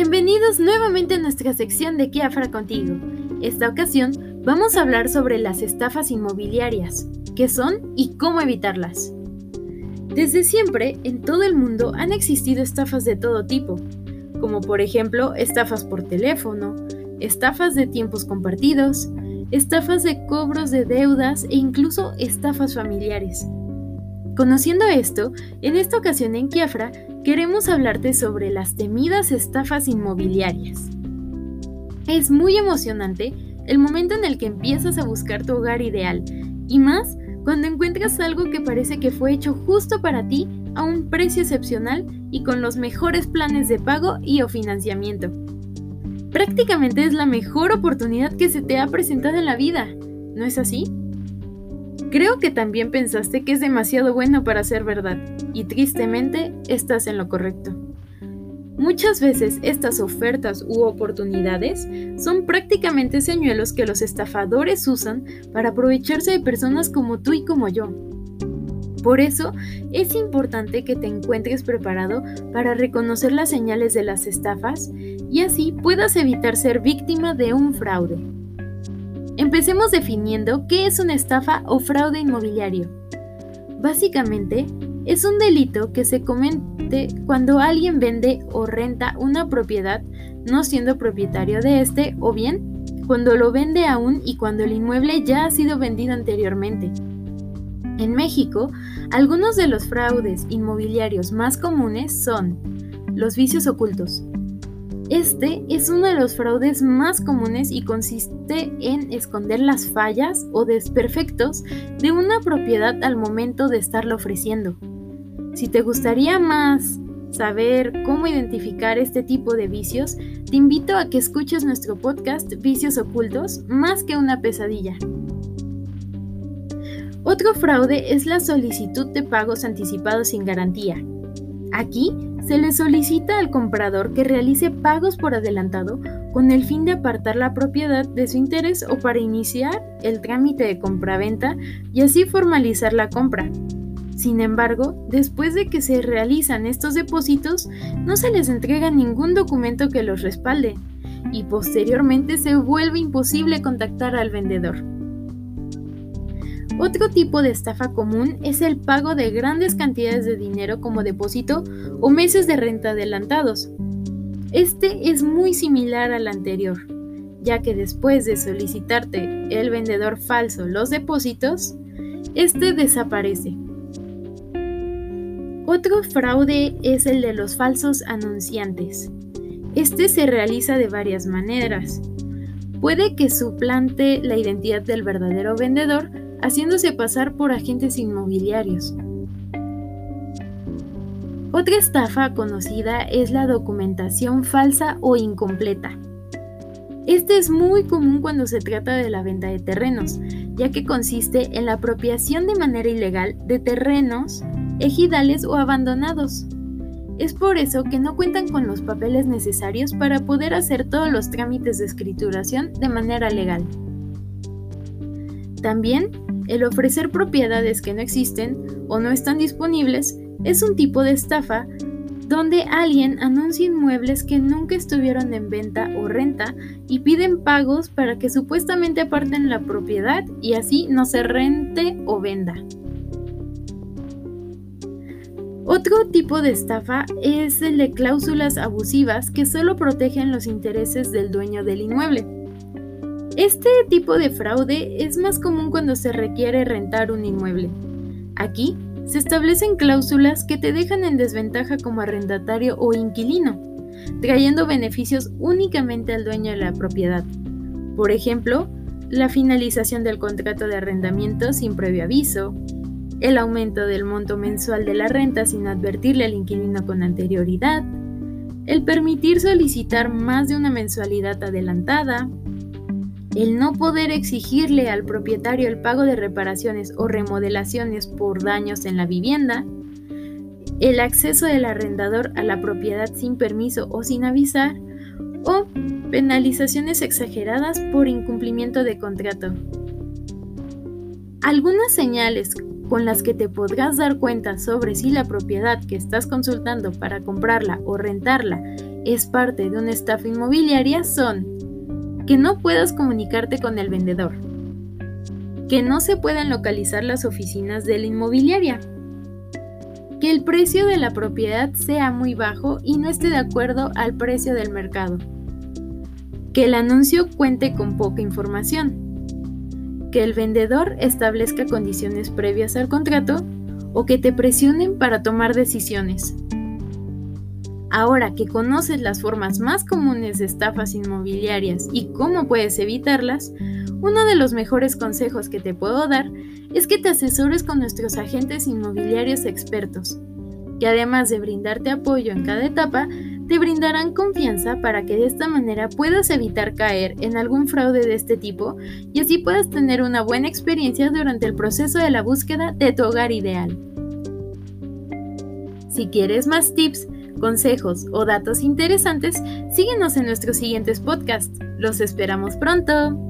Bienvenidos nuevamente a nuestra sección de Kiafra contigo. Esta ocasión vamos a hablar sobre las estafas inmobiliarias, qué son y cómo evitarlas. Desde siempre, en todo el mundo han existido estafas de todo tipo, como por ejemplo estafas por teléfono, estafas de tiempos compartidos, estafas de cobros de deudas e incluso estafas familiares. Conociendo esto, en esta ocasión en Kiafra queremos hablarte sobre las temidas estafas inmobiliarias. Es muy emocionante el momento en el que empiezas a buscar tu hogar ideal, y más cuando encuentras algo que parece que fue hecho justo para ti a un precio excepcional y con los mejores planes de pago y o financiamiento. Prácticamente es la mejor oportunidad que se te ha presentado en la vida, ¿no es así? Creo que también pensaste que es demasiado bueno para ser verdad, y tristemente estás en lo correcto. Muchas veces estas ofertas u oportunidades son prácticamente señuelos que los estafadores usan para aprovecharse de personas como tú y como yo. Por eso es importante que te encuentres preparado para reconocer las señales de las estafas y así puedas evitar ser víctima de un fraude. Empecemos definiendo qué es una estafa o fraude inmobiliario. Básicamente, es un delito que se comete cuando alguien vende o renta una propiedad no siendo propietario de este o bien cuando lo vende aún y cuando el inmueble ya ha sido vendido anteriormente. En México, algunos de los fraudes inmobiliarios más comunes son los vicios ocultos, este es uno de los fraudes más comunes y consiste en esconder las fallas o desperfectos de una propiedad al momento de estarla ofreciendo. Si te gustaría más saber cómo identificar este tipo de vicios, te invito a que escuches nuestro podcast Vicios Ocultos más que una pesadilla. Otro fraude es la solicitud de pagos anticipados sin garantía. Aquí se le solicita al comprador que realice pagos por adelantado con el fin de apartar la propiedad de su interés o para iniciar el trámite de compraventa y así formalizar la compra. Sin embargo, después de que se realizan estos depósitos, no se les entrega ningún documento que los respalde y posteriormente se vuelve imposible contactar al vendedor. Otro tipo de estafa común es el pago de grandes cantidades de dinero como depósito o meses de renta adelantados. Este es muy similar al anterior, ya que después de solicitarte el vendedor falso los depósitos, este desaparece. Otro fraude es el de los falsos anunciantes. Este se realiza de varias maneras. Puede que suplante la identidad del verdadero vendedor haciéndose pasar por agentes inmobiliarios. Otra estafa conocida es la documentación falsa o incompleta. Este es muy común cuando se trata de la venta de terrenos, ya que consiste en la apropiación de manera ilegal de terrenos, ejidales o abandonados. Es por eso que no cuentan con los papeles necesarios para poder hacer todos los trámites de escrituración de manera legal. También, el ofrecer propiedades que no existen o no están disponibles es un tipo de estafa donde alguien anuncia inmuebles que nunca estuvieron en venta o renta y piden pagos para que supuestamente aparten la propiedad y así no se rente o venda. Otro tipo de estafa es el de cláusulas abusivas que solo protegen los intereses del dueño del inmueble. Este tipo de fraude es más común cuando se requiere rentar un inmueble. Aquí se establecen cláusulas que te dejan en desventaja como arrendatario o inquilino, trayendo beneficios únicamente al dueño de la propiedad. Por ejemplo, la finalización del contrato de arrendamiento sin previo aviso, el aumento del monto mensual de la renta sin advertirle al inquilino con anterioridad, el permitir solicitar más de una mensualidad adelantada, el no poder exigirle al propietario el pago de reparaciones o remodelaciones por daños en la vivienda, el acceso del arrendador a la propiedad sin permiso o sin avisar, o penalizaciones exageradas por incumplimiento de contrato. Algunas señales con las que te podrás dar cuenta sobre si la propiedad que estás consultando para comprarla o rentarla es parte de una estafa inmobiliaria son que no puedas comunicarte con el vendedor, que no se puedan localizar las oficinas de la inmobiliaria, que el precio de la propiedad sea muy bajo y no esté de acuerdo al precio del mercado, que el anuncio cuente con poca información, que el vendedor establezca condiciones previas al contrato o que te presionen para tomar decisiones. Ahora que conoces las formas más comunes de estafas inmobiliarias y cómo puedes evitarlas, uno de los mejores consejos que te puedo dar es que te asesores con nuestros agentes inmobiliarios expertos, que además de brindarte apoyo en cada etapa, te brindarán confianza para que de esta manera puedas evitar caer en algún fraude de este tipo y así puedas tener una buena experiencia durante el proceso de la búsqueda de tu hogar ideal. Si quieres más tips, consejos o datos interesantes, síguenos en nuestros siguientes podcasts. Los esperamos pronto.